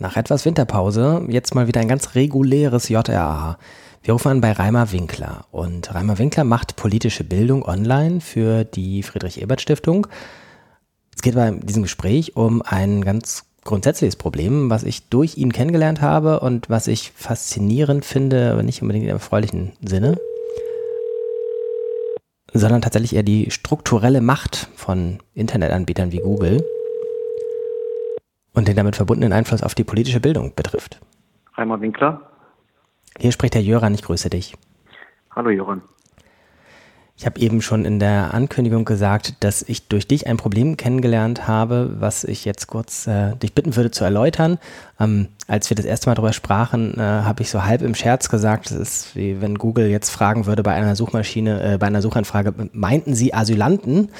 Nach etwas Winterpause jetzt mal wieder ein ganz reguläres JRA. Wir rufen an bei Reimer Winkler und Reimer Winkler macht politische Bildung online für die Friedrich-Ebert-Stiftung. Es geht bei diesem Gespräch um ein ganz grundsätzliches Problem, was ich durch ihn kennengelernt habe und was ich faszinierend finde, aber nicht unbedingt im erfreulichen Sinne, sondern tatsächlich eher die strukturelle Macht von Internetanbietern wie Google und den damit verbundenen Einfluss auf die politische Bildung betrifft. Reimer Winkler. Hier spricht der Jöran, ich grüße dich. Hallo Jöran. Ich habe eben schon in der Ankündigung gesagt, dass ich durch dich ein Problem kennengelernt habe, was ich jetzt kurz äh, dich bitten würde zu erläutern. Ähm, als wir das erste Mal darüber sprachen, äh, habe ich so halb im Scherz gesagt, es ist wie wenn Google jetzt fragen würde bei einer Suchmaschine, äh, bei einer Suchanfrage, meinten Sie Asylanten,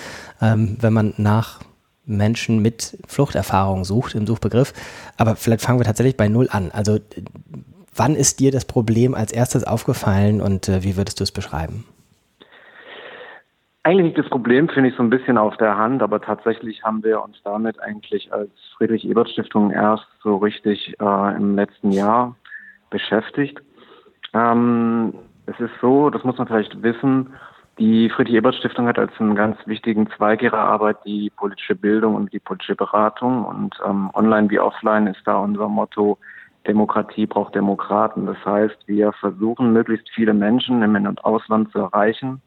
ähm, wenn man nach Menschen mit Fluchterfahrung sucht im Suchbegriff. Aber vielleicht fangen wir tatsächlich bei Null an. Also wann ist dir das Problem als erstes aufgefallen und äh, wie würdest du es beschreiben? Eigentlich liegt das Problem, finde ich, so ein bisschen auf der Hand, aber tatsächlich haben wir uns damit eigentlich als Friedrich-Ebert-Stiftung erst so richtig äh, im letzten Jahr beschäftigt. Ähm, es ist so, das muss man vielleicht wissen, die Friedrich-Ebert-Stiftung hat als einen ganz wichtigen Zweig ihrer Arbeit die politische Bildung und die politische Beratung. Und ähm, online wie offline ist da unser Motto, Demokratie braucht Demokraten. Das heißt, wir versuchen, möglichst viele Menschen im In- und Ausland zu erreichen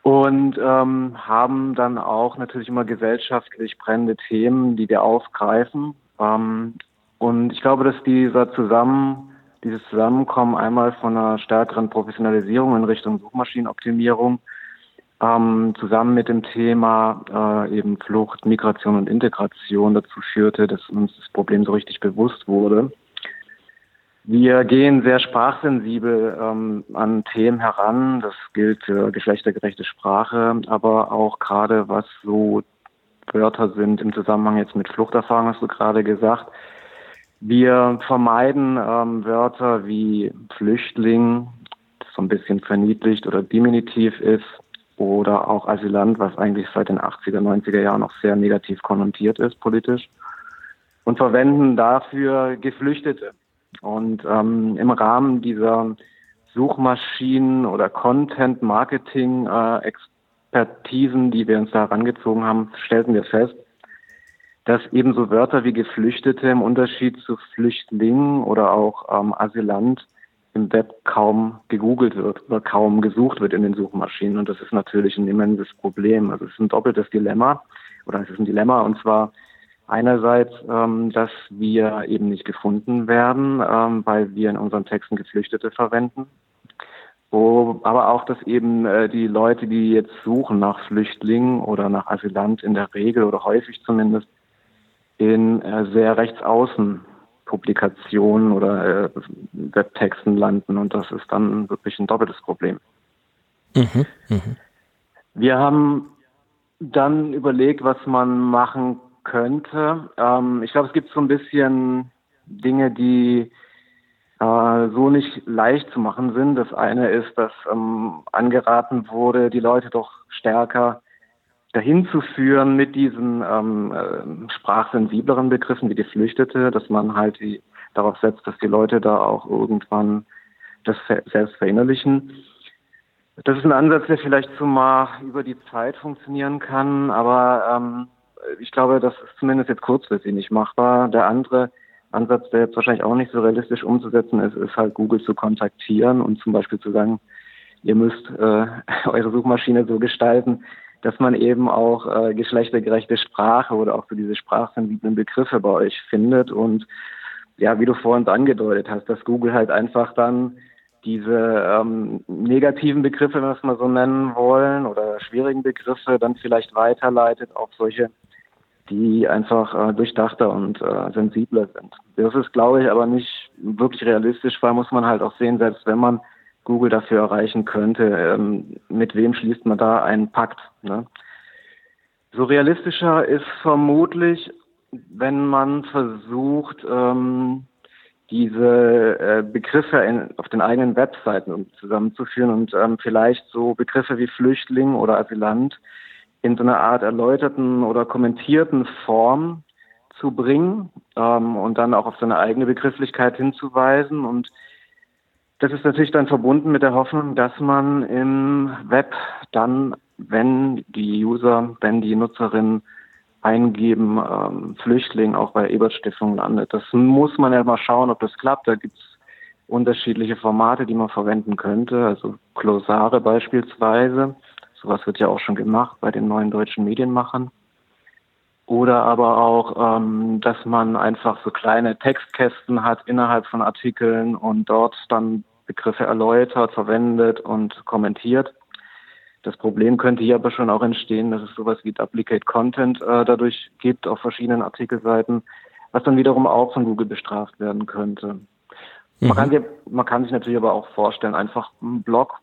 und ähm, haben dann auch natürlich immer gesellschaftlich brennende Themen, die wir aufgreifen. Ähm, und ich glaube, dass dieser Zusammen dieses Zusammenkommen einmal von einer stärkeren Professionalisierung in Richtung Suchmaschinenoptimierung ähm, zusammen mit dem Thema äh, eben Flucht, Migration und Integration dazu führte, dass uns das Problem so richtig bewusst wurde. Wir gehen sehr sprachsensibel ähm, an Themen heran. Das gilt für geschlechtergerechte Sprache, aber auch gerade was so Wörter sind im Zusammenhang jetzt mit Fluchterfahrung, hast du gerade gesagt. Wir vermeiden ähm, Wörter wie Flüchtling, das so ein bisschen verniedlicht oder diminutiv ist, oder auch Asylant, was eigentlich seit den 80er, 90er Jahren noch sehr negativ konnotiert ist politisch, und verwenden dafür Geflüchtete. Und ähm, im Rahmen dieser Suchmaschinen- oder Content-Marketing-Expertisen, äh, die wir uns da herangezogen haben, stellten wir fest, dass ebenso Wörter wie Geflüchtete im Unterschied zu Flüchtling oder auch ähm, Asylant im Web kaum gegoogelt wird oder kaum gesucht wird in den Suchmaschinen. Und das ist natürlich ein immenses Problem. Also es ist ein doppeltes Dilemma oder es ist ein Dilemma und zwar einerseits, ähm, dass wir eben nicht gefunden werden, ähm, weil wir in unseren Texten Geflüchtete verwenden. Wo, aber auch, dass eben äh, die Leute, die jetzt suchen nach Flüchtlingen oder nach Asylant in der Regel oder häufig zumindest in äh, sehr rechtsaußen Publikationen oder äh, Webtexten landen und das ist dann wirklich ein doppeltes Problem. Mhm, mh. Wir haben dann überlegt, was man machen könnte. Ähm, ich glaube, es gibt so ein bisschen Dinge, die äh, so nicht leicht zu machen sind. Das eine ist, dass ähm, angeraten wurde, die Leute doch stärker dahin zu führen mit diesen ähm, äh, sprachsensibleren Begriffen wie Geflüchtete, dass man halt die, darauf setzt, dass die Leute da auch irgendwann das selbst verinnerlichen. Das ist ein Ansatz, der vielleicht zumal über die Zeit funktionieren kann, aber ähm, ich glaube, das ist zumindest jetzt kurzfristig nicht machbar. Der andere Ansatz, der jetzt wahrscheinlich auch nicht so realistisch umzusetzen ist, ist halt Google zu kontaktieren und zum Beispiel zu sagen, ihr müsst äh, eure Suchmaschine so gestalten, dass man eben auch äh, geschlechtergerechte Sprache oder auch so diese sprachsensiblen Begriffe bei euch findet. Und ja, wie du vorhin angedeutet hast, dass Google halt einfach dann diese ähm, negativen Begriffe, wenn wir es mal so nennen wollen, oder schwierigen Begriffe dann vielleicht weiterleitet auf solche, die einfach äh, durchdachter und äh, sensibler sind. Das ist, glaube ich, aber nicht wirklich realistisch, weil muss man halt auch sehen, selbst wenn man Google dafür erreichen könnte, ähm, mit wem schließt man da einen Pakt. Ne? So realistischer ist vermutlich, wenn man versucht, ähm, diese äh, Begriffe in, auf den eigenen Webseiten zusammenzuführen und ähm, vielleicht so Begriffe wie Flüchtling oder Asylant in so einer Art erläuterten oder kommentierten Form zu bringen ähm, und dann auch auf seine eigene Begrifflichkeit hinzuweisen. Und das ist natürlich dann verbunden mit der Hoffnung, dass man im Web dann, wenn die User, wenn die Nutzerinnen eingeben, ähm, Flüchtling auch bei Ebert Stiftung landet. Das muss man ja mal schauen, ob das klappt. Da gibt es unterschiedliche Formate, die man verwenden könnte, also Klosare beispielsweise. Sowas wird ja auch schon gemacht bei den neuen deutschen Medienmachern. Oder aber auch, ähm, dass man einfach so kleine Textkästen hat innerhalb von Artikeln und dort dann Begriffe erläutert, verwendet und kommentiert. Das Problem könnte hier aber schon auch entstehen, dass es sowas wie Duplicate Content äh, dadurch gibt auf verschiedenen Artikelseiten, was dann wiederum auch von Google bestraft werden könnte. Mhm. Man, kann sich, man kann sich natürlich aber auch vorstellen, einfach einen Blog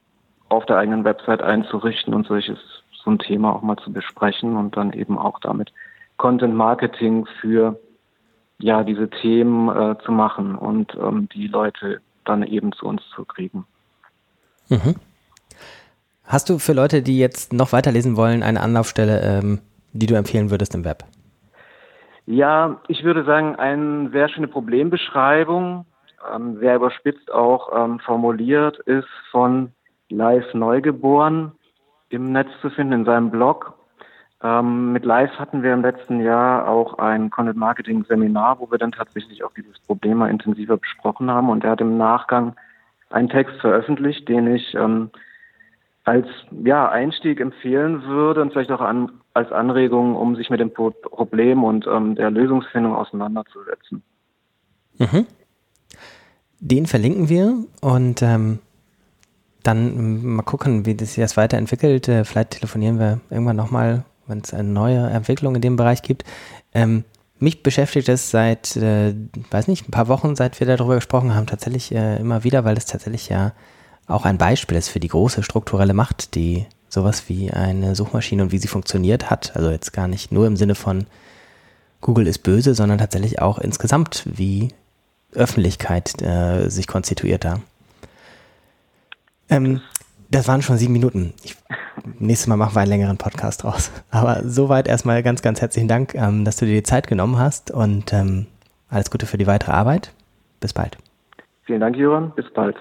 auf der eigenen Website einzurichten und solches so ein Thema auch mal zu besprechen und dann eben auch damit Content Marketing für ja diese Themen äh, zu machen und ähm, die Leute dann eben zu uns zu kriegen. Mhm. Hast du für Leute, die jetzt noch weiterlesen wollen, eine Anlaufstelle, ähm, die du empfehlen würdest im Web? Ja, ich würde sagen, eine sehr schöne Problembeschreibung, ähm, sehr überspitzt auch ähm, formuliert, ist von Live Neugeboren im Netz zu finden, in seinem Blog. Ähm, mit Live hatten wir im letzten Jahr auch ein Content Marketing Seminar, wo wir dann tatsächlich auch dieses Problem mal intensiver besprochen haben. Und er hat im Nachgang einen Text veröffentlicht, den ich ähm, als ja, Einstieg empfehlen würde und vielleicht auch an, als Anregung, um sich mit dem Problem und ähm, der Lösungsfindung auseinanderzusetzen. Mhm. Den verlinken wir und ähm, dann mal gucken, wie das sich das weiterentwickelt. Äh, vielleicht telefonieren wir irgendwann nochmal wenn es eine neue Entwicklung in dem Bereich gibt. Ähm, mich beschäftigt es seit, äh, weiß nicht, ein paar Wochen, seit wir darüber gesprochen haben, tatsächlich äh, immer wieder, weil es tatsächlich ja auch ein Beispiel ist für die große strukturelle Macht, die sowas wie eine Suchmaschine und wie sie funktioniert hat. Also jetzt gar nicht nur im Sinne von Google ist böse, sondern tatsächlich auch insgesamt, wie Öffentlichkeit äh, sich konstituiert da. Ähm, das waren schon sieben Minuten. Ich nächstes Mal machen wir einen längeren Podcast draus. Aber soweit erstmal ganz, ganz herzlichen Dank, ähm, dass du dir die Zeit genommen hast und ähm, alles Gute für die weitere Arbeit. Bis bald. Vielen Dank, Jürgen. Bis bald.